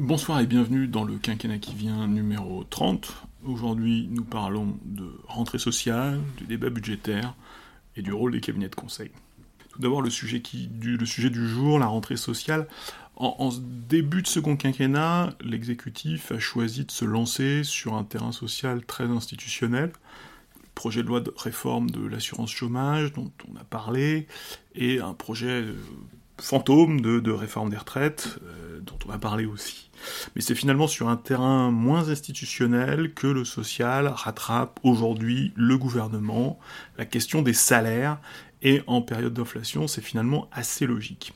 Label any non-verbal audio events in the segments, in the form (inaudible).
Bonsoir et bienvenue dans le quinquennat qui vient numéro 30. Aujourd'hui, nous parlons de rentrée sociale, du débat budgétaire et du rôle des cabinets de conseil. Tout d'abord, le, sujet du, jour, la rentrée sociale. En, en début de second quinquennat, l'exécutif a choisi de se lancer sur un terrain social très institutionnel. Le projet de loi de réforme de l'assurance chômage dont on a parlé, et un projet euh, fantôme de, réforme des retraites, euh, dont on va parler aussi. Mais c'est finalement sur un terrain moins institutionnel que le social rattrape aujourd'hui le gouvernement, la question des salaires, et en période d'inflation, c'est finalement assez logique.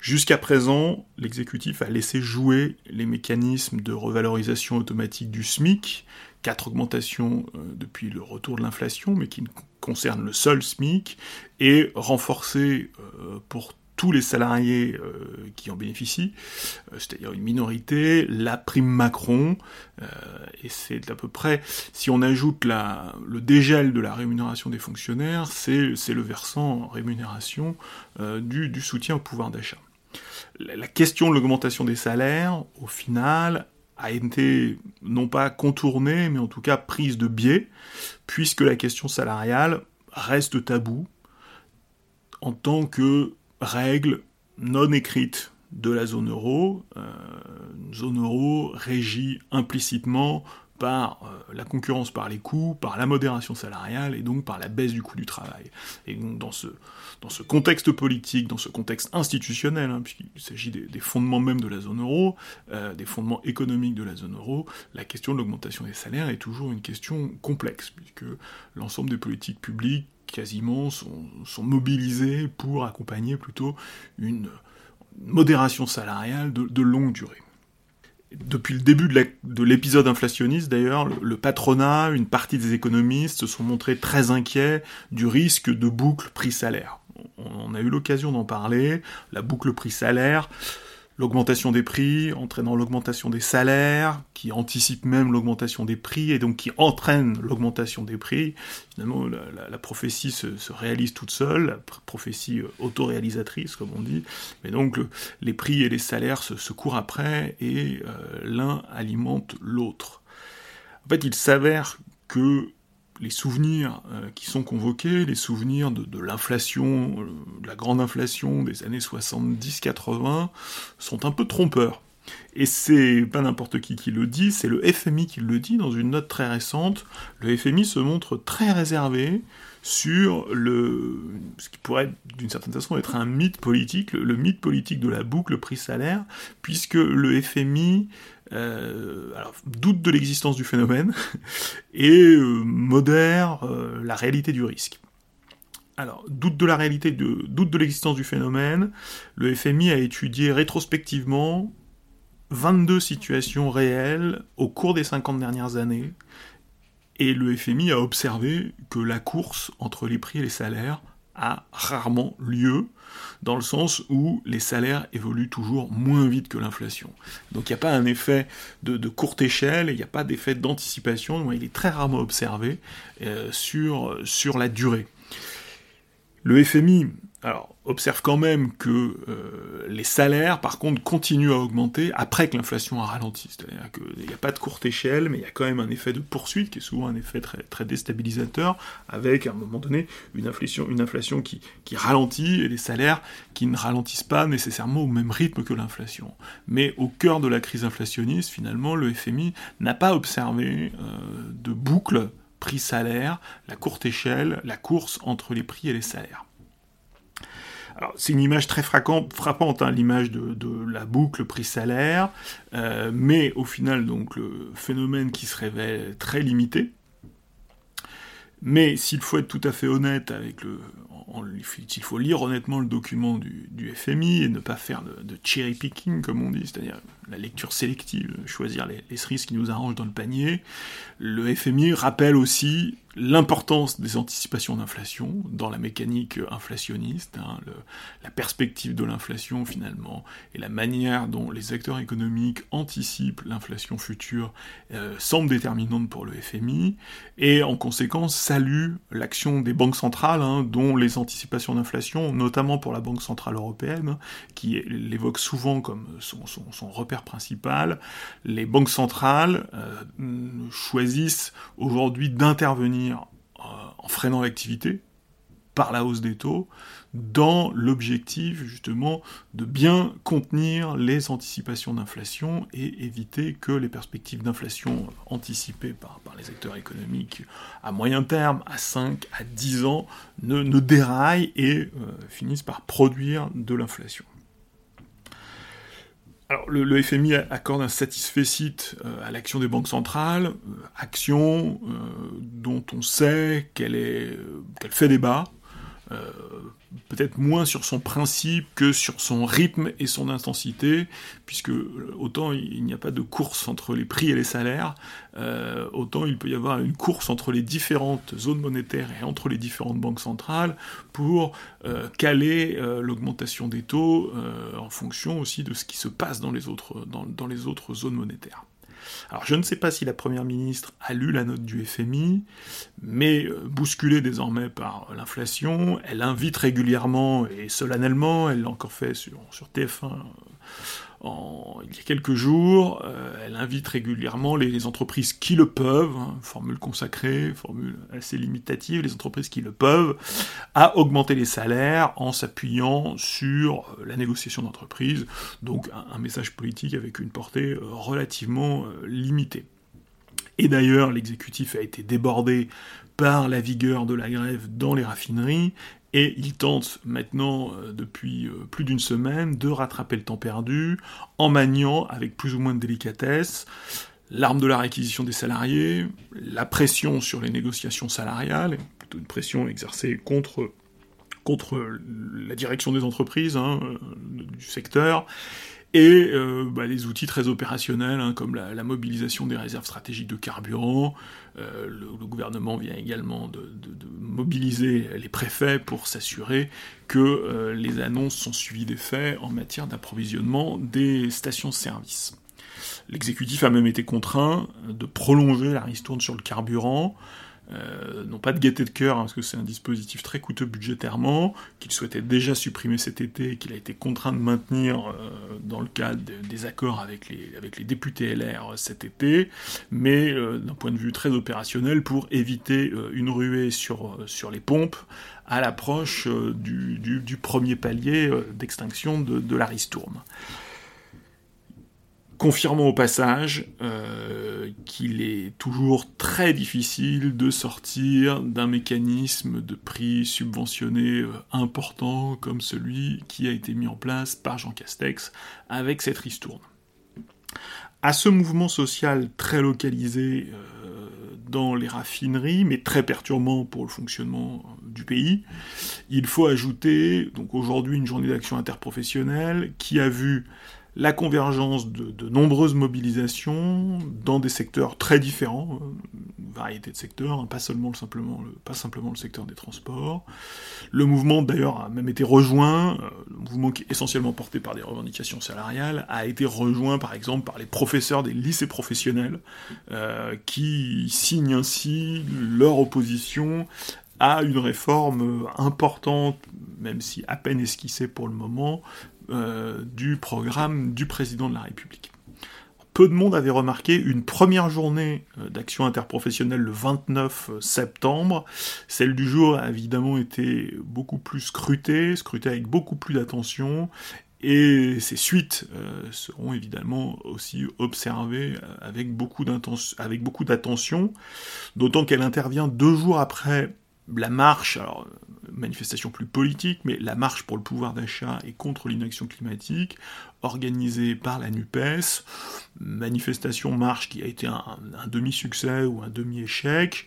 Jusqu'à présent, l'exécutif a laissé jouer les mécanismes de revalorisation automatique du SMIC, quatre augmentations euh, depuis le retour de l'inflation, mais qui concernent le seul SMIC, et renforcé euh, pour tous les salariés euh, qui en bénéficient, euh, c'est-à-dire une minorité, la prime Macron, euh, et c'est à peu près, si on ajoute la, le dégel de la rémunération des fonctionnaires, c'est le versant rémunération du, du, soutien au pouvoir d'achat. La, la question de l'augmentation des salaires, au final, a été non pas contournée, mais en tout cas prise de biais, puisque la question salariale reste tabou en tant que règles non écrites de la zone euro, euh, zone euro régie implicitement par euh, la concurrence par les coûts, par la modération salariale et donc par la baisse du coût du travail. Et donc dans ce, dans ce contexte politique, dans ce contexte institutionnel, hein, puisqu'il s'agit des, fondements même de la zone euro, euh, des fondements économiques de la zone euro, la question de l'augmentation des salaires est toujours une question complexe, puisque l'ensemble des politiques publiques quasiment sont, mobilisés pour accompagner plutôt une modération salariale de, longue durée. Depuis le début de l'épisode inflationniste, d'ailleurs, le, patronat, une partie des économistes se sont montrés très inquiets du risque de boucle prix-salaire. On a eu l'occasion d'en parler, la boucle prix-salaire, l'augmentation des prix, entraînant l'augmentation des salaires, qui anticipe même l'augmentation des prix et donc qui entraîne l'augmentation des prix. Finalement, la, prophétie se, réalise toute seule, la prophétie euh, autoréalisatrice, comme on dit. Mais donc, les prix et les salaires se, courent après et euh, l'un alimente l'autre. En fait, il s'avère que les souvenirs euh, qui sont convoqués, les souvenirs de, l'inflation, euh, de la grande inflation des années 70-80, sont un peu trompeurs. Et c'est pas n'importe qui qui le dit, c'est le FMI qui le dit dans une note très récente. Le FMI se montre très réservé sur le, ce qui pourrait d'une certaine façon être un mythe politique, le, mythe politique de la boucle prix-salaire, puisque le FMI euh, doute de l'existence du phénomène (laughs) et euh, modère euh, la réalité du risque. Alors, doute de la réalité, doute de l'existence du phénomène, le FMI a étudié rétrospectivement 22 situations réelles au cours des 50 dernières années, et le FMI a observé que la course entre les prix et les salaires a rarement lieu, dans le sens où les salaires évoluent toujours moins vite que l'inflation. Donc il n'y a pas un effet de, courte échelle, il n'y a pas d'effet d'anticipation, il est très rarement observé euh, sur, sur la durée. Le FMI, alors, observe quand même que euh, les salaires, par contre, continuent à augmenter après que l'inflation a ralenti. C'est-à-dire qu'il n'y a pas de courte échelle, mais il y a quand même un effet de poursuite, qui est souvent un effet très, très déstabilisateur, avec, à un moment donné, une inflation, une inflation qui, qui ralentit, et les salaires qui ne ralentissent pas nécessairement au même rythme que l'inflation. Mais au cœur de la crise inflationniste, finalement, le FMI n'a pas observé euh, de boucle prix-salaire, la courte échelle, la course entre les prix et les salaires c'est une image très frappante, hein, l'image de, la boucle prix-salaire, euh, mais au final, donc, le phénomène qui se révèle très limité. Mais s'il faut être tout à fait honnête avec le, il faut lire honnêtement le document du, FMI et ne pas faire de, cherry picking comme on dit, c'est-à-dire la lecture sélective, choisir les, les, cerises qui nous arrangent dans le panier. Le FMI rappelle aussi l'importance des anticipations d'inflation dans la mécanique inflationniste, hein, la perspective de l'inflation finalement, et la manière dont les acteurs économiques anticipent l'inflation future euh, semble déterminante pour le FMI, et en conséquence salue l'action des banques centrales, hein, dont les anticipations d'inflation, notamment pour la Banque Centrale Européenne, qui l'évoque souvent comme son, son, repère principal, les banques centrales euh, choisissent aujourd'hui d'intervenir euh, en freinant l'activité par la hausse des taux, dans l'objectif justement de bien contenir les anticipations d'inflation et éviter que les perspectives d'inflation anticipées par, les acteurs économiques à moyen terme, à 5, à 10 ans, ne, déraillent et euh, finissent par produire de l'inflation. Le, FMI accorde un satisfait euh, à l'action des banques centrales, euh, action euh, dont on sait qu'elle fait débat, peut-être moins sur son principe que sur son rythme et son intensité, puisque euh, autant il n'y a pas de course entre les prix et les salaires, euh, autant il peut y avoir une course entre les différentes zones monétaires et entre les différentes banques centrales pour euh, caler l'augmentation des taux en fonction aussi de ce qui se passe dans les autres, dans les autres zones monétaires. Alors je ne sais pas si la Première ministre a lu la note du FMI, mais euh, bousculée désormais par l'inflation, elle invite régulièrement et solennellement, elle l'a encore fait sur, sur TF1 il y a quelques jours. Euh, elle invite régulièrement les, entreprises qui le peuvent, hein, formule consacrée, formule assez limitative, les entreprises qui le peuvent, à augmenter les salaires en s'appuyant sur euh, la négociation d'entreprise. Donc un, message politique avec une portée euh, relativement limitée. Et d'ailleurs, l'exécutif a été débordé par la vigueur de la grève dans les raffineries, et il tente maintenant, euh, depuis euh, plus d'une semaine, de rattraper le temps perdu en maniant, avec plus ou moins de délicatesse, l'arme de la réquisition des salariés, la pression sur les négociations salariales, plutôt une pression exercée contre, la direction des entreprises, hein, euh, du secteur, et euh, bah, des outils très opérationnels hein, comme la, mobilisation des réserves stratégiques de carburant. Euh, le, gouvernement vient également de, mobiliser les préfets pour s'assurer que euh, les annonces sont suivies des faits en matière d'approvisionnement des stations-service. L'exécutif a même été contraint de prolonger la ristourne sur le carburant euh, non pas de gaieté de cœur, hein, parce que c'est un dispositif très coûteux budgétairement, qu'il souhaitait déjà supprimer cet été, qu'il a été contraint de maintenir euh, dans le cadre des accords avec les, députés LR cet été, mais euh, d'un point de vue très opérationnel pour éviter une ruée sur, les pompes à l'approche du, du, premier palier d'extinction de, de la ristourne confirmant au passage euh, qu'il est toujours très difficile de sortir d'un mécanisme de prix subventionné euh, important comme celui qui a été mis en place par Jean Castex avec cette ristourne. À ce mouvement social très localisé euh, dans les raffineries, mais très perturbant pour le fonctionnement du pays, il faut ajouter donc aujourd'hui une journée d'action interprofessionnelle qui a vu la convergence de, nombreuses mobilisations dans des secteurs très différents, euh, une variété de secteurs, hein, pas, seulement simplement le, simplement le secteur des transports. Le mouvement d'ailleurs a même été rejoint, euh, le mouvement qui est essentiellement porté par des revendications salariales, a été rejoint par exemple par les professeurs des lycées professionnels, euh, qui signent ainsi leur opposition à une réforme importante, même si à peine esquissée pour le moment, euh, du programme du président de la République. Peu de monde avait remarqué une première journée euh, d'action interprofessionnelle le 29 euh, septembre. Celle du jour a évidemment été beaucoup plus scrutée, scrutée avec beaucoup plus d'attention, et ses suites seront évidemment aussi observées avec beaucoup d'attention, d'autant qu'elle intervient deux jours après la marche, alors manifestation plus politique, mais la marche pour le pouvoir d'achat et contre l'inaction climatique, organisée par la NUPES, manifestation marche qui a été un, demi-succès ou un demi-échec,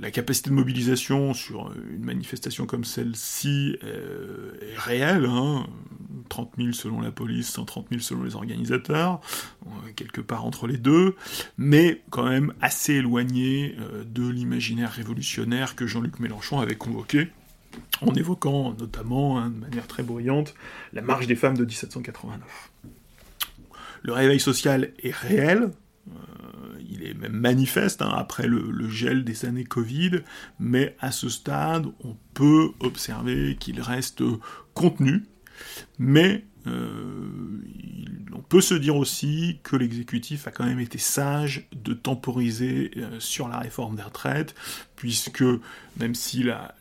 la capacité de mobilisation sur une manifestation comme celle-ci euh, est réelle, hein. 30 000 selon la police, 130 000 selon les organisateurs, quelque part entre les deux, mais quand même assez éloigné de l'imaginaire révolutionnaire que Jean-Luc Mélenchon avait convoqué en évoquant notamment, hein, de manière très bruyante, la marche des femmes de 1789. Le réveil social est réel, euh, il est même manifeste hein, après le, gel des années Covid, mais à ce stade, on peut observer qu'il reste contenu, mais euh, on peut se dire aussi que l'exécutif a quand même été sage de temporiser euh, sur la réforme des retraites, puisque même si la,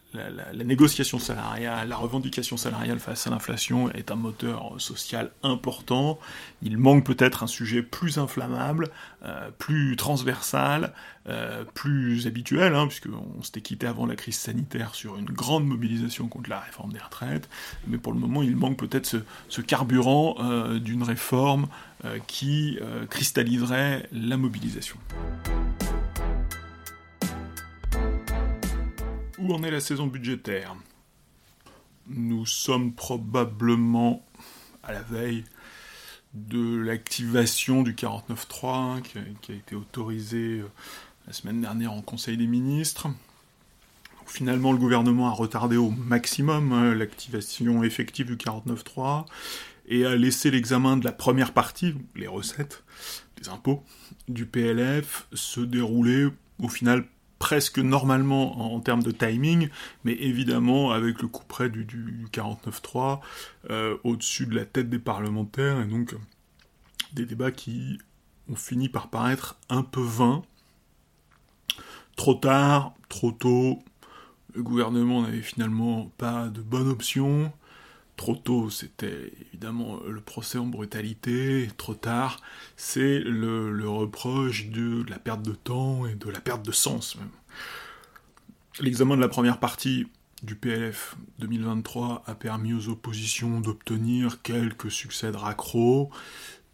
la, négociation salariale, la revendication salariale face à l'inflation est un moteur social important. Il manque peut-être un sujet plus inflammable, euh, plus transversal, euh, plus habituel, hein, puisqu'on s'était quitté avant la crise sanitaire sur une grande mobilisation contre la réforme des retraites. Mais pour le moment, il manque peut-être ce, carburant euh, d'une réforme qui cristalliserait la mobilisation. Où en est la saison budgétaire? Nous sommes probablement à la veille de l'activation du 49.3 hein, qui, a été autorisé euh, la semaine dernière en Conseil des ministres. finalement, le gouvernement a retardé au maximum hein, l'activation effective du 49.3 et a laissé l'examen de la première partie, les recettes, les impôts, du PLF se dérouler au final presque normalement en, termes de timing, mais évidemment avec le coup près du, du 49-3 euh, au-dessus de la tête des parlementaires, et donc des débats qui ont fini par paraître un peu vains. Trop tard, trop tôt, le gouvernement n'avait finalement pas de bonne option. Trop tôt, c'était évidemment le procès en brutalité. Trop tard, c'est le, reproche de, la perte de temps et de la perte de sens même. L'examen de la première partie du PLF 2023 a permis aux oppositions d'obtenir quelques succès de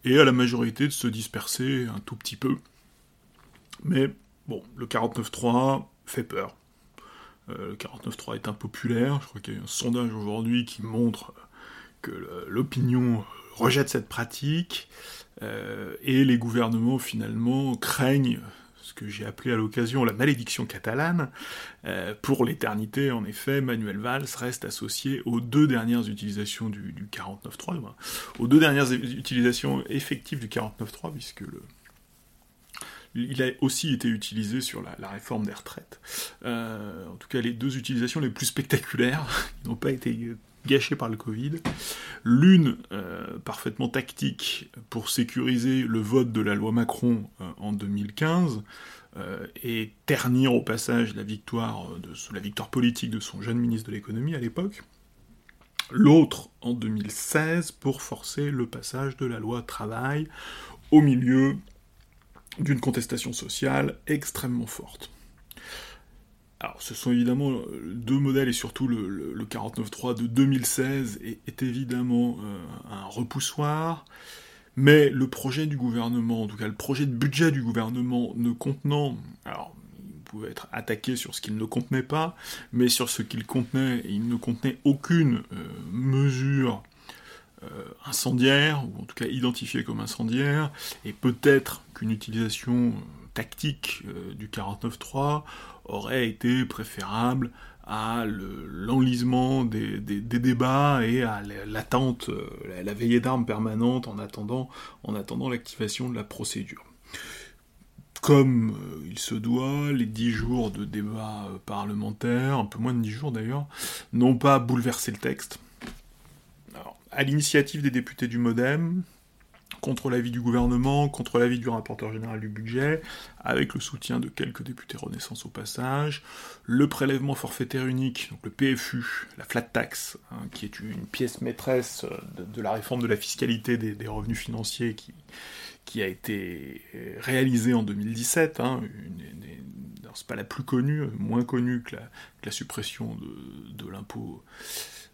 et à la majorité de se disperser un tout petit peu. Mais bon, le 49.3 fait peur. Euh, le 49.3 est impopulaire. Je crois qu'il y a un sondage aujourd'hui qui montre que l'opinion rejette cette pratique euh, et les gouvernements finalement craignent ce que j'ai appelé à l'occasion la malédiction catalane. Euh, pour l'éternité, en effet, Manuel Valls reste associé aux deux dernières utilisations du, du 49.3, aux deux dernières utilisations effectives du 49.3, puisque le, il a aussi été utilisé sur la, réforme des retraites. Euh, en tout cas, les deux utilisations les plus spectaculaires, (laughs) n'ont pas été gâchées par le Covid. L'une, euh, parfaitement tactique, pour sécuriser le vote de la loi Macron euh, en 2015, et ternir au passage la victoire, de, la victoire politique de son jeune ministre de l'économie à l'époque. L'autre en 2016 pour forcer le passage de la loi travail au milieu d'une contestation sociale extrêmement forte. Alors, ce sont évidemment deux modèles, et surtout le, le, 49.3 de 2016 est, évidemment euh, un repoussoir, mais le projet du gouvernement, en tout cas le projet de budget du gouvernement ne contenant, alors il pouvait être attaqué sur ce qu'il ne contenait pas, mais sur ce qu'il contenait, il ne contenait aucune euh, mesure euh, incendiaire, ou en tout cas identifié comme incendiaire, et peut-être qu'une utilisation euh, tactique euh, du 49.3 aurait été préférable à l'enlisement des, débats et à l'attente, la, veillée d'armes permanente en attendant, en attendant l'activation de la procédure. Comme il se doit, les dix jours de débat parlementaire, un peu moins de dix jours d'ailleurs, n'ont pas bouleversé le texte à l'initiative des députés du Modem, contre l'avis du gouvernement, contre l'avis du rapporteur général du budget, avec le soutien de quelques députés Renaissance au passage, le prélèvement forfaitaire unique, donc le PFU, la flat tax, hein, qui est une pièce maîtresse de, la réforme de la fiscalité des, revenus financiers qui, a été réalisée en 2017, hein, c'est pas la plus connue, moins connue que la, suppression de, l'impôt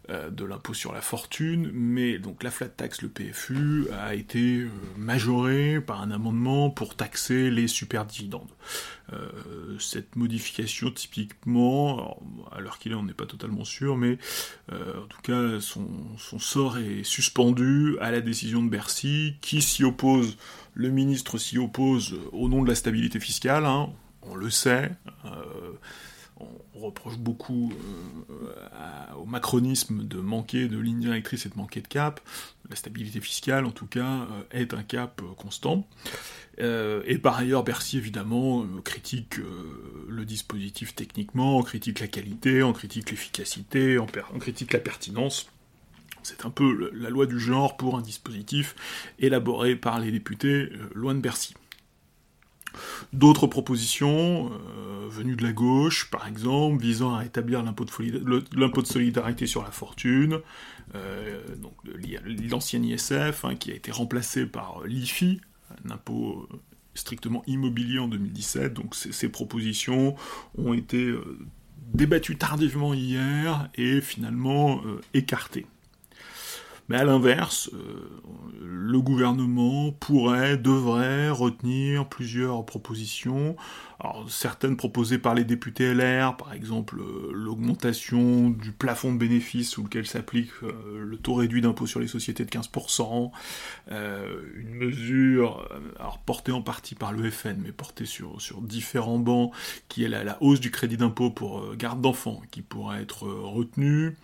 euh, de l'impôt sur la fortune, mais donc la flat tax, le PFU, a été euh, majoré par un amendement pour taxer les super dividendes. cette modification, typiquement, à l'heure qu'il est, on n'est pas totalement sûr, mais en tout cas, son, sort est suspendu à la décision de Bercy, qui s'y oppose, le ministre s'y oppose au nom de la stabilité fiscale, hein, on le sait on reproche beaucoup euh, au macronisme de manquer de ligne directrice et de manquer de cap. La stabilité fiscale, en tout cas, euh, est un cap euh, constant. et par ailleurs, Bercy, évidemment, critique le dispositif techniquement, on critique la qualité, on critique l'efficacité, on, on critique la pertinence. C'est un peu la loi du genre pour un dispositif élaboré par les députés loin de Bercy. D'autres propositions euh, venues de la gauche, par exemple, visant à rétablir l'impôt de, solidarité sur la fortune, euh, donc l'ancien ISF, hein, qui a été remplacé par l'IFI, un impôt euh, strictement immobilier en 2017. Donc ces, propositions ont été débattues tardivement hier et finalement écartées. Mais à l'inverse, euh, le gouvernement pourrait, devrait retenir plusieurs propositions. Alors, certaines proposées par les députés LR, par exemple euh, l'augmentation du plafond de bénéfices sous lequel s'applique euh, le taux réduit d'impôt sur les sociétés de 15%, une mesure alors portée en partie par le FN, mais portée sur, sur différents bancs, qui est la, la hausse du crédit d'impôt pour garde d'enfants, qui pourrait être retenue.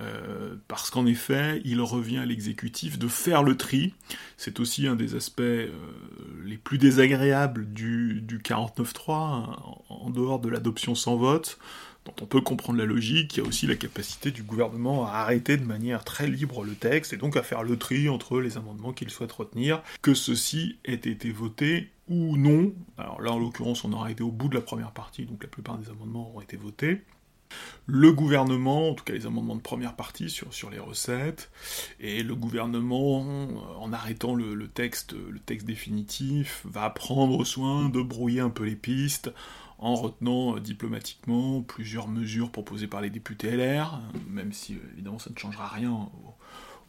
Euh, parce qu'en effet, il revient à l'exécutif de faire le tri. C'est aussi un des aspects euh, les plus désagréables du, du 49.3, hein, en dehors de l'adoption sans vote, dont on peut comprendre la logique, il y a aussi la capacité du gouvernement à arrêter de manière très libre le texte, et donc à faire le tri entre les amendements qu'il souhaite retenir, que ceux-ci aient été votés ou non. Alors là, en l'occurrence, on aura été au bout de la première partie, donc la plupart des amendements auront été votés le gouvernement, en tout cas les amendements de première partie sur, les recettes, et le gouvernement, euh, en arrêtant le, texte, définitif, va prendre soin de brouiller un peu les pistes en retenant euh, diplomatiquement plusieurs mesures proposées par les députés LR, même si euh, évidemment ça ne changera rien au,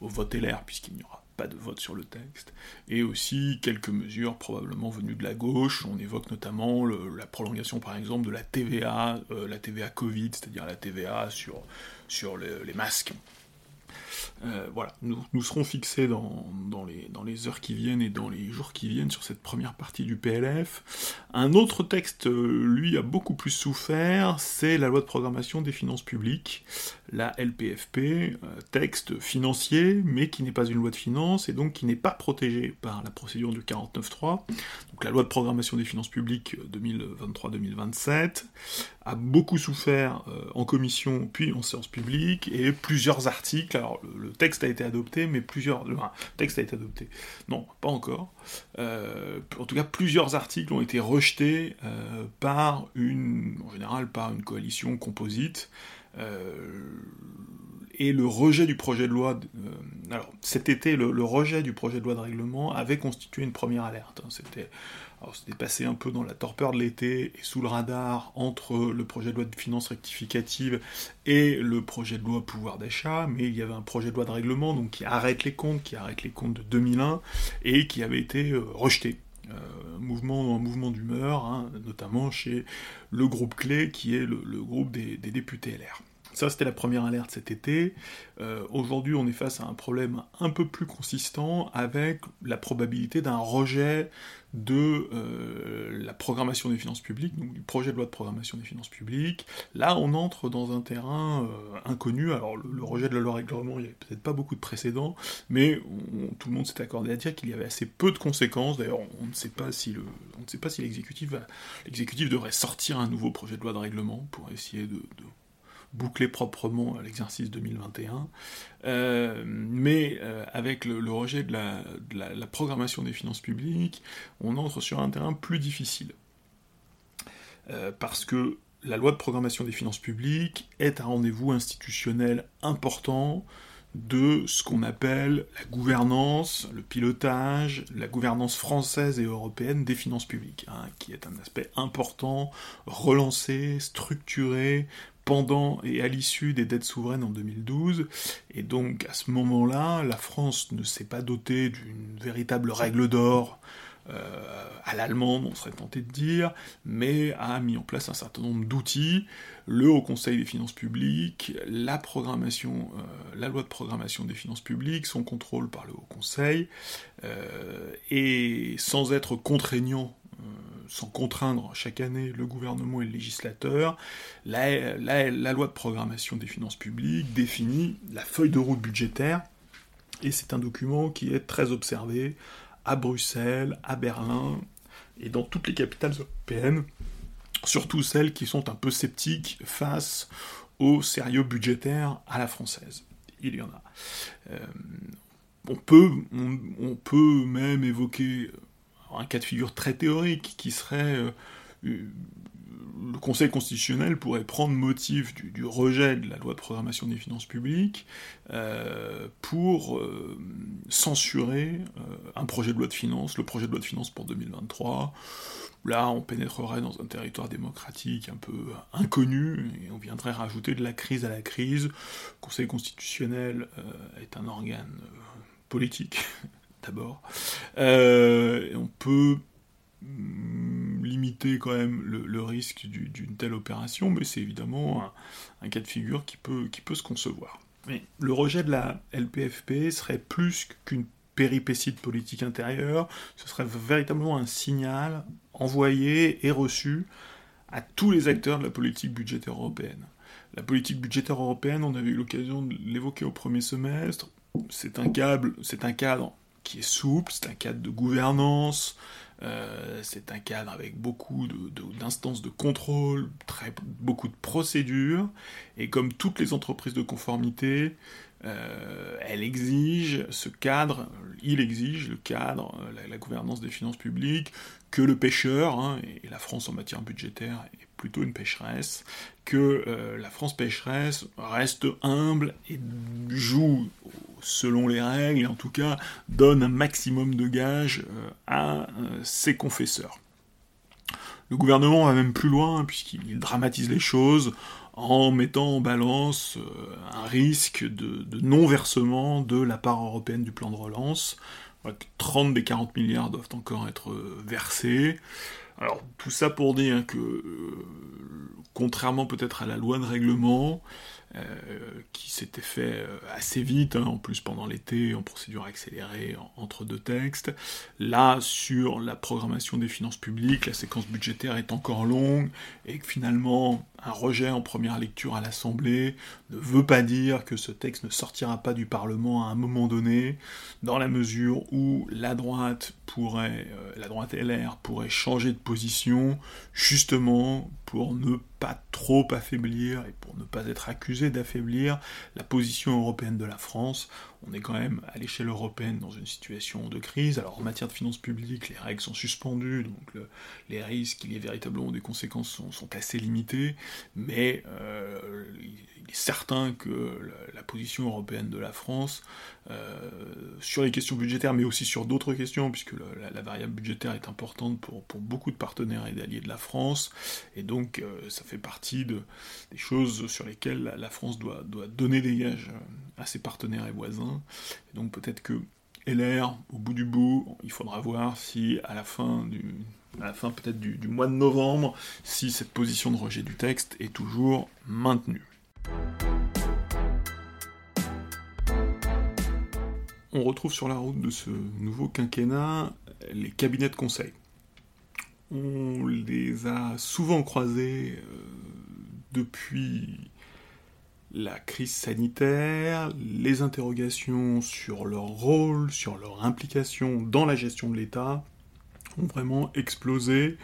au vote LR puisqu'il n'y aura pas de vote sur le texte, et aussi quelques mesures probablement venues de la gauche. On évoque notamment la prolongation, par exemple, de la TVA, euh, la TVA Covid, c'est-à-dire la TVA sur, sur les masques. Euh, voilà, nous, serons fixés dans, les, heures qui viennent et dans les jours qui viennent sur cette première partie du PLF. Un autre texte, euh, lui, a beaucoup plus souffert, c'est la loi de programmation des finances publiques, la LPFP, euh, texte financier, mais qui n'est pas une loi de finances et donc qui n'est pas protégé par la procédure du 49.3. Donc la loi de programmation des finances publiques 2023-2027 a beaucoup souffert en commission puis en séance publique et plusieurs articles, texte a été adopté, mais plusieurs... Le texte a été adopté. Non, pas encore. Euh, en tout cas, plusieurs articles ont été rejetés euh, par une... en général par une coalition composite. Euh, et le rejet du projet de loi, alors cet été, le, rejet du projet de loi de règlement avait constitué une première alerte. Hein. C'était alors c'était passé un peu dans la torpeur de l'été et sous le radar entre le projet de loi de finances rectificative et le projet de loi pouvoir d'achat, mais il y avait un projet de loi de règlement donc qui arrête les comptes, qui arrête les comptes de 2001 et qui avait été euh, rejeté. Euh, mouvement, un mouvement d'humeur, hein, notamment chez le groupe clé qui est le, groupe des, des députés LR. Ça, c'était la première alerte cet été. Euh, aujourd'hui, on est face à un problème un peu plus consistant avec la probabilité d'un rejet de euh, la programmation des finances publiques, donc du projet de loi de programmation des finances publiques. Là, on entre dans un terrain euh, inconnu. Alors, le, rejet de la loi règlement, il n'y avait peut-être pas beaucoup de précédents, mais tout le monde s'est accordé à dire qu'il y avait assez peu de conséquences. D'ailleurs, on ne sait pas si le, si l'exécutif devrait sortir un nouveau projet de loi de règlement pour essayer de boucler proprement l'exercice 2021. Euh, mais euh, avec le, rejet de la, programmation des finances publiques, on entre sur un terrain plus difficile. Euh, parce que la loi de programmation des finances publiques est un rendez-vous institutionnel important de ce qu'on appelle la gouvernance, le pilotage, la gouvernance française et européenne des finances publiques, hein, qui est un aspect important, relancé, structuré, pendant et à l'issue des dettes souveraines en 2012, et donc à ce moment-là, la France ne s'est pas dotée d'une véritable règle d'or à l'allemande, on serait tenté de dire, mais a mis en place un certain nombre d'outils, le Haut Conseil des finances publiques, la programmation, la loi de programmation des finances publiques, son contrôle par le Haut Conseil, et sans être contraignant sans contraindre chaque année le gouvernement et le législateur, la, loi de programmation des finances publiques définit la feuille de route budgétaire, et c'est un document qui est très observé à Bruxelles, à Berlin, et dans toutes les capitales européennes, surtout celles qui sont un peu sceptiques face au sérieux budgétaire à la française. Il y en a. Euh, on, peut, on peut même évoquer un cas de figure très théorique qui serait euh, le Conseil constitutionnel pourrait prendre motif du, rejet de la loi de programmation des finances publiques euh, pour euh, censurer un projet de loi de finances, le projet de loi de finances pour 2023. Là, on pénétrerait dans un territoire démocratique un peu inconnu et on viendrait rajouter de la crise à la crise. Le Conseil constitutionnel est un organe politique (laughs) d'abord. Euh, on peut mm, limiter quand même le, risque d'une telle opération, mais c'est évidemment un, cas de figure qui peut, se concevoir. Mais le rejet de la LPFP serait plus qu'une péripétie de politique intérieure, ce serait véritablement un signal envoyé et reçu à tous les acteurs de la politique budgétaire européenne. La politique budgétaire européenne, on avait eu l'occasion de l'évoquer au premier semestre, c'est un, un cadre qui est souple, c'est un cadre de gouvernance, euh, c'est un cadre avec beaucoup d'instances de, contrôle, très, beaucoup de procédures, et comme toutes les entreprises de conformité, euh, elle exige ce cadre, il exige le cadre, euh, la, gouvernance des finances publiques, que le pêcheur, hein, et, la France en matière budgétaire est plutôt une pêcheresse, que euh, la France pêcheresse reste humble et joue selon les règles, et en tout cas donne un maximum de gages à ses confesseurs. Le gouvernement va même plus loin, puisqu'il dramatise les choses en mettant en balance euh, un risque de, non-versement de la part européenne du plan de relance. 30 des 40 milliards doivent encore être euh, versés. Alors tout ça pour dire que, euh, contrairement peut-être à la loi de règlement, qui s'était fait euh, assez vite, hein, en plus pendant l'été, en procédure accélérée, entre deux textes. Là, sur la programmation des finances publiques, la séquence budgétaire est encore longue, et finalement, un rejet en première lecture à l'Assemblée ne veut pas dire que ce texte ne sortira pas du Parlement à un moment donné, dans la mesure où la droite pourrait, euh, la droite LR pourrait changer de position, justement pour ne pas trop affaiblir et pour ne pas être accusé d'affaiblir la position européenne de la France. On est quand même à l'échelle européenne dans une situation de crise. Alors en matière de finances publiques, les règles sont suspendues, donc les risques qu'il y ait véritablement des conséquences sont, assez limités, mais euh, il est certain que la, position européenne de la France euh, sur les questions budgétaires, mais aussi sur d'autres questions, puisque la, variable budgétaire est importante pour, beaucoup de partenaires et d'alliés de la France, et donc euh, ça fait partie de, des choses sur lesquelles la, France doit, donner des gages à ses partenaires et voisins. Et donc peut-être que LR, au bout du bout, il faudra voir si à la fin à la fin peut-être du, mois de novembre, si cette position de rejet du texte est toujours maintenue. On retrouve sur la route de ce nouveau quinquennat les cabinets de conseil. On les a souvent croisés euh, depuis la crise sanitaire, les interrogations sur leur rôle, sur leur implication dans la gestion de l'État ont vraiment explosé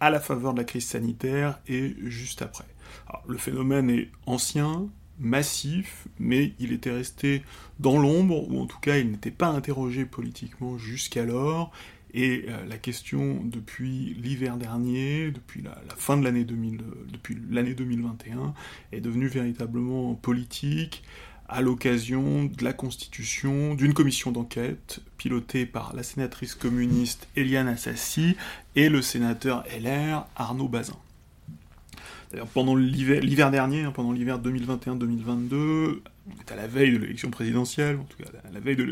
à la faveur de la crise sanitaire et juste après. le phénomène est ancien, massif, mais il était resté dans l'ombre, ou en tout cas il n'était pas interrogé politiquement jusqu'alors, et euh, la question depuis l'hiver dernier, depuis la, fin de l'année 2000, depuis l'année 2021, est devenue véritablement politique à l'occasion de la constitution d'une commission d'enquête pilotée par la sénatrice communiste Eliane Assassi et le sénateur LR Arnaud Bazin. Pendant l'hiver dernier, hein, pendant l'hiver 2021-2022, on est à la veille de l'élection présidentielle, en tout cas à la veille de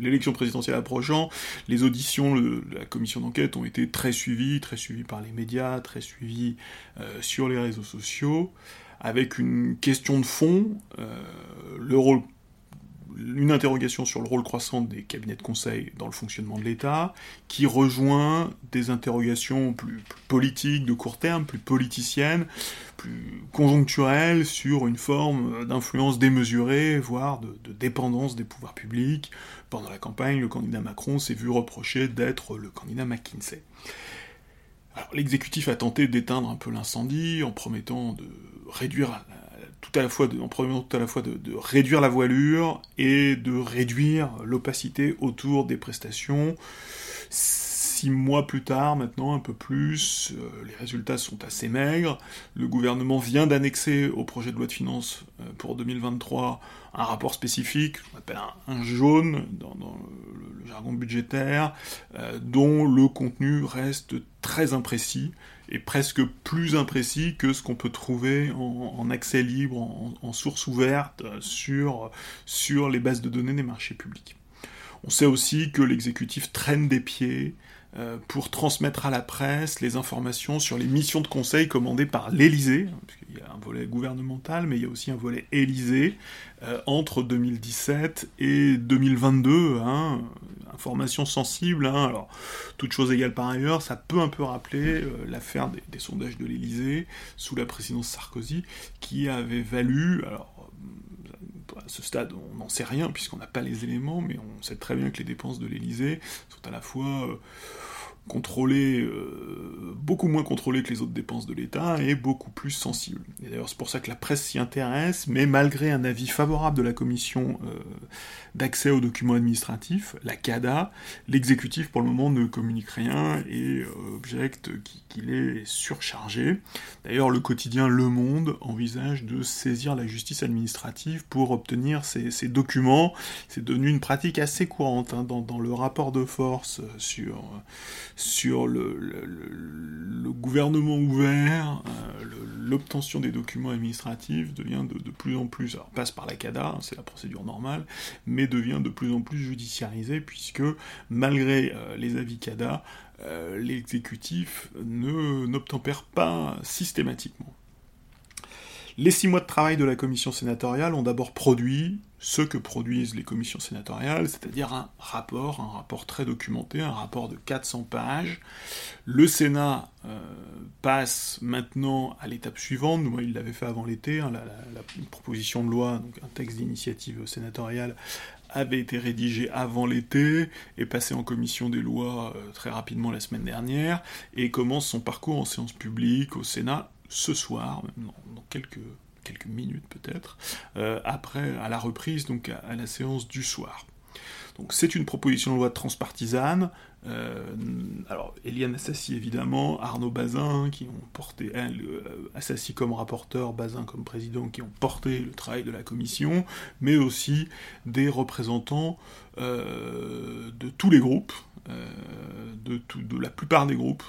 l'élection présidentielle approchant, les auditions de la commission d'enquête ont été très suivies, très suivies par les médias, très suivies euh, sur les réseaux sociaux, avec une question de fond, euh, le rôle une interrogation sur le rôle croissant des cabinets de conseil dans le fonctionnement de l'État, qui rejoint des interrogations plus, politiques, de court terme, plus politiciennes, plus conjoncturelles, sur une forme d'influence démesurée, voire de, dépendance des pouvoirs publics. Pendant la campagne, le candidat Macron s'est vu reprocher d'être le candidat McKinsey. l'exécutif a tenté d'éteindre un peu l'incendie en promettant de réduire tout à la fois, de, en tout à la fois de, réduire la voilure et de réduire l'opacité autour des prestations. Six mois plus tard, maintenant un peu plus, euh, les résultats sont assez maigres. Le gouvernement vient d'annexer au projet de loi de finances euh, pour 2023 un rapport spécifique, qu'on appelle un, jaune dans, le, jargon budgétaire, euh, dont le contenu reste très imprécis et presque plus imprécis que ce qu'on peut trouver en, accès libre, en, source ouverte sur, les bases de données des marchés publics. On sait aussi que l'exécutif traîne des pieds pour transmettre à la presse les informations sur les missions de conseil commandées par l'Élysée, puisqu'il y a un volet gouvernemental, mais il y a aussi un volet Élysée, euh, entre 2017 et 2022. Hein, information sensible, hein, alors toute chose égale par ailleurs, ça peut un peu rappeler euh, l'affaire des, sondages de l'Élysée sous la présidence Sarkozy, qui avait valu, à ce stade, on n'en sait rien puisqu'on n'a pas les éléments, mais on sait très bien que les dépenses de l'Élysée sont à la fois euh, contrôlées, euh, beaucoup moins contrôlées que les autres dépenses de l'État et beaucoup plus sensibles. Et d'ailleurs, c'est pour ça que la presse s'y intéresse, mais malgré un avis favorable de la commission euh, d'accès aux documents administratifs, la CADA, l'exécutif pour le moment ne communique rien et objecte qu'il est surchargé. D'ailleurs, le quotidien Le Monde envisage de saisir la justice administrative pour obtenir ces, documents. C'est devenu une pratique assez courante hein, dans, le rapport de force sur, sur le, gouvernement ouvert, euh, l'obtention des documents administratifs devient de, plus en plus, alors passe par la CADA, hein, c'est la procédure normale, mais devient de plus en plus judiciarisé puisque malgré euh, les avis CADA, euh, l'exécutif n'obtempère pas systématiquement. Les six mois de travail de la commission sénatoriale ont d'abord produit ce que produisent les commissions sénatoriales, c'est-à-dire un rapport, un rapport très documenté, un rapport de 400 pages. Le Sénat euh, passe maintenant à l'étape suivante, il l'avait fait avant l'été, hein, la, proposition de loi, donc un texte d'initiative sénatoriale, avait été rédigé avant l'été, est passé en commission des lois euh, très rapidement la semaine dernière, et commence son parcours en séance publique au Sénat ce soir, dans, quelques, quelques minutes peut-être, euh, après, à la reprise, donc à, la séance du soir. Donc c'est une proposition de loi transpartisane. Euh, alors Eliane Assassi évidemment, Arnaud Bazin qui ont porté, elle, euh, Assassi comme rapporteur, Bazin comme président, qui ont porté le travail de la commission, mais aussi des représentants de tous les groupes, de, de, la plupart des groupes,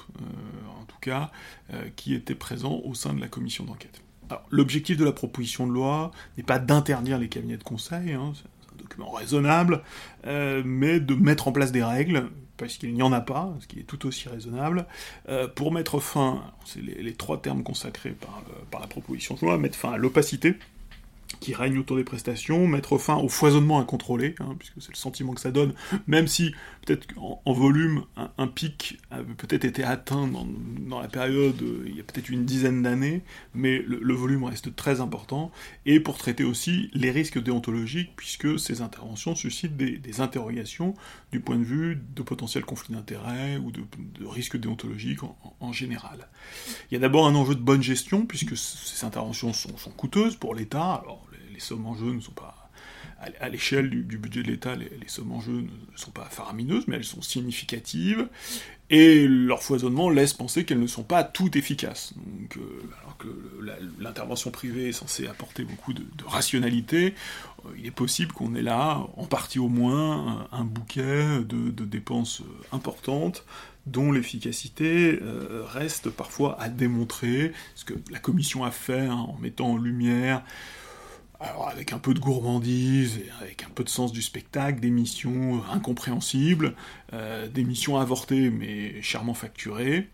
cas, euh, qui étaient présents au sein de la commission d'enquête. L'objectif de la proposition de loi n'est pas d'interdire les cabinets de conseil, hein, c'est un document raisonnable, euh, mais de mettre en place des règles, parce qu'il n'y en a pas, ce qui est tout aussi raisonnable, euh, pour mettre fin, c'est les, trois termes consacrés par, par la proposition de loi, mettre fin à l'opacité, qui règne autour des prestations, mettre fin au foisonnement incontrôlé, hein, puisque c'est le sentiment que ça donne, même si peut-être qu'en volume, un, pic avait peut-être été atteint dans, la période, euh, il y a peut-être une dizaine d'années, mais le, volume reste très important, et pour traiter aussi les risques déontologiques, puisque ces interventions suscitent des, interrogations du point de vue de potentiels conflits d'intérêts ou de, risques déontologiques en, général. Il y a d'abord un enjeu de bonne gestion, puisque ces interventions sont, coûteuses pour l'État, sommes en jeu ne sont pas à l'échelle du, budget de l'État, les, sommes en jeu ne sont pas faramineuses, mais elles sont significatives, et leur foisonnement laisse penser qu'elles ne sont pas toutes efficaces. Donc, euh, alors que l'intervention privée est censée apporter beaucoup de, rationalité, euh, il est possible qu'on ait là, en partie au moins, un, bouquet de, dépenses importantes, dont l'efficacité euh, reste parfois à démontrer, ce que la commission a fait hein, en mettant en lumière, alors avec un peu de gourmandise, avec un peu de sens du spectacle, des missions incompréhensibles, euh, des missions avortées mais chèrement facturées.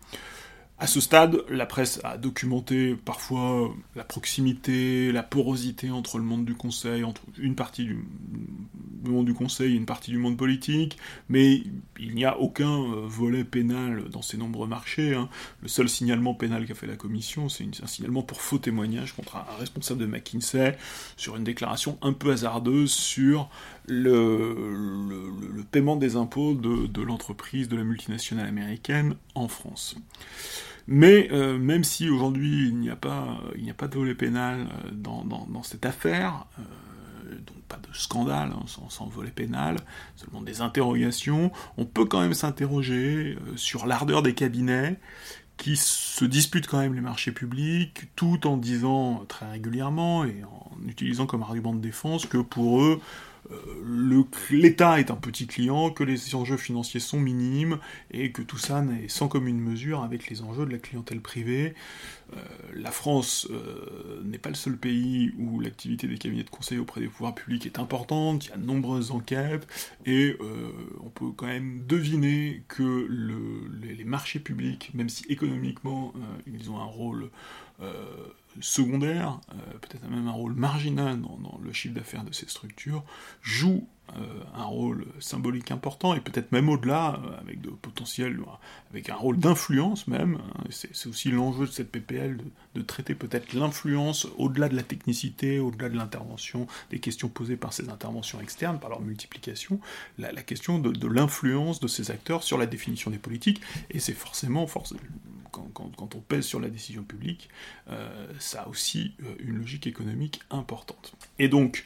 À ce stade, la presse a documenté parfois la proximité, la porosité entre le monde du conseil, entre une partie du monde du conseil et une partie du monde politique, mais il n'y a aucun euh, volet pénal dans ces nombreux marchés. Hein. Le seul signalement pénal qu'a fait la commission, c'est un signalement pour faux témoignage contre un responsable de McKinsey sur une déclaration un peu hasardeuse sur le, paiement des impôts de l'entreprise, de la multinationale américaine en France. Mais euh, même si aujourd'hui il n'y a pas, de volet pénal euh, dans, dans, cette affaire, euh, donc pas de scandale hein, sans, volet pénal, seulement des interrogations, on peut quand même s'interroger sur l'ardeur des cabinets qui se disputent quand même les marchés publics, tout en disant très régulièrement et en utilisant comme argument de défense que pour eux, l'État est un petit client, que les enjeux financiers sont minimes, et que tout ça n'est sans commune mesure avec les enjeux de la clientèle privée. Euh, la France euh, n'est pas le seul pays où l'activité des cabinets de conseil auprès des pouvoirs publics est importante, il y a de nombreuses enquêtes, et on peut quand même deviner que les, marchés publics, même si économiquement ils ont un rôle secondaire, euh, peut-être même un rôle marginal dans, le chiffre d'affaires de ces structures, joue euh, un rôle symbolique important, et peut-être même au-delà, euh, avec de potentiel, avec un rôle d'influence même. Hein, c'est aussi l'enjeu de cette PPL de, traiter peut-être l'influence au-delà de la technicité, au-delà de l'intervention, des questions posées par ces interventions externes, par leur multiplication, la, question de, l'influence de ces acteurs sur la définition des politiques, et c'est forcément, quand, on pèse sur la décision publique, euh, ça a aussi euh, une logique économique importante. Et donc,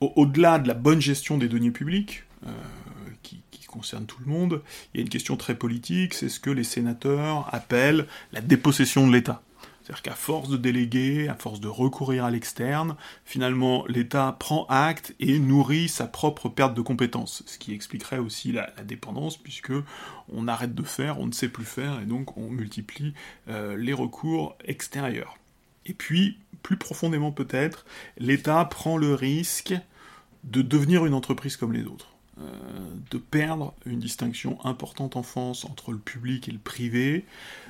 au-delà de la bonne gestion des deniers publics, euh, qui, concerne tout le monde, il y a une question très politique, c'est ce que les sénateurs appellent la dépossession de l'État. C'est-à-dire qu'à force de déléguer, à force de recourir à l'externe, finalement l'État prend acte et nourrit sa propre perte de compétences, ce qui expliquerait aussi la, dépendance, puisque on arrête de faire, on ne sait plus faire, et donc on multiplie euh, les recours extérieurs. Et puis, plus profondément peut-être, l'État prend le risque de devenir une entreprise comme les autres. Euh, de perdre une distinction importante en France entre le public et le privé,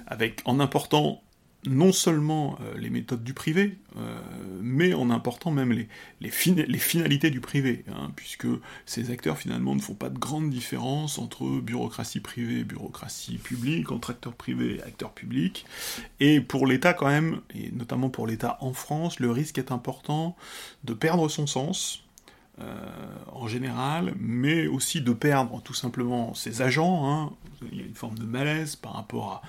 avec en important non seulement euh, les méthodes du privé, euh, mais en important même les, finalités du privé, hein, puisque ces acteurs finalement ne font pas de grande différence entre bureaucratie privée et bureaucratie publique, entre acteurs privés et acteurs publics. Et pour l'État quand même, et notamment pour l'État en France, le risque est important de perdre son sens, euh, en général, mais aussi de perdre tout simplement ses agents. Hein. Il y a une forme de malaise par rapport à,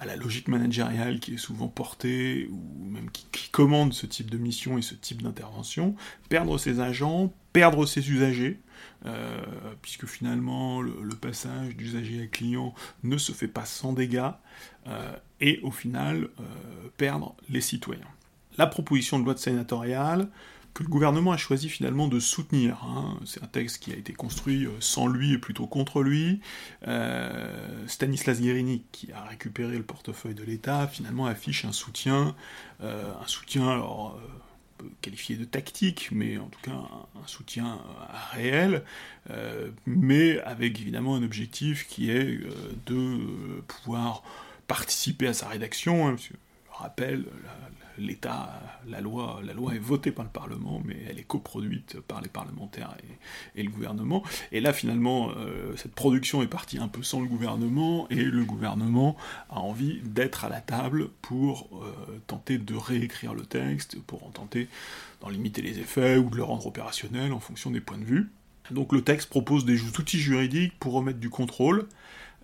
à la logique managériale qui est souvent portée, ou même qui, commande ce type de mission et ce type d'intervention, perdre ses agents, perdre ses usagers, euh, puisque finalement le, passage d'usager à client ne se fait pas sans dégâts, euh, et au final euh, perdre les citoyens. La proposition de loi de sénatoriale que le gouvernement a choisi finalement de soutenir. Hein. C'est un texte qui a été construit sans lui et plutôt contre lui. Stanislas Guérini, qui a récupéré le portefeuille de l'État, finalement affiche un soutien, euh, un soutien alors qualifié de tactique, mais en tout cas un, soutien réel, mais avec évidemment un objectif qui est de pouvoir participer à sa rédaction. Hein, rappelle, l'État, la loi, la loi est votée par le Parlement, mais elle est coproduite par les parlementaires et, le gouvernement. Et là, finalement, euh, cette production est partie un peu sans le gouvernement, et le gouvernement a envie d'être à la table pour euh, tenter de réécrire le texte, pour en tenter d'en limiter les effets ou de le rendre opérationnel en fonction des points de vue. Donc le texte propose des outils juridiques pour remettre du contrôle,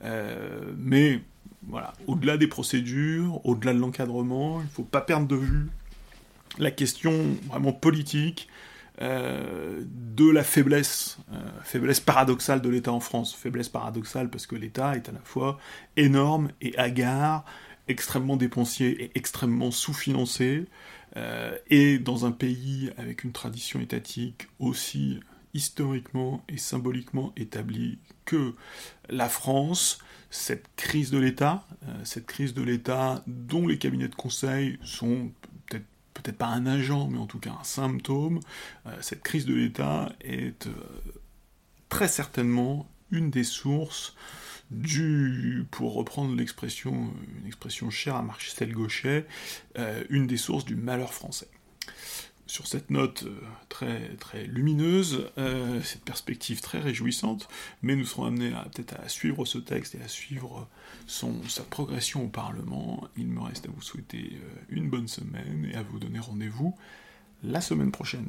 euh, mais voilà, au-delà des procédures, au-delà de l'encadrement, il ne faut pas perdre de vue la question vraiment politique euh, de la faiblesse, euh, faiblesse paradoxale de l'État en France. Faiblesse paradoxale parce que l'État est à la fois énorme et hagard, extrêmement dépensier et extrêmement sous-financé, euh, et dans un pays avec une tradition étatique aussi historiquement et symboliquement établi que la France, cette crise de l'État, euh, cette crise de l'État dont les cabinets de conseil sont peut-être peut-être pas un agent, mais en tout cas un symptôme, euh, cette crise de l'État est très certainement une des sources du, pour reprendre l'expression, une expression chère à Marcel Gauchet, euh, une des sources du malheur français. Sur cette note euh, très, très lumineuse, euh, cette perspective très réjouissante, mais nous serons amenés peut-être à suivre ce texte et à suivre sa progression au Parlement. Il me reste à vous souhaiter une bonne semaine et à vous donner rendez-vous la semaine prochaine.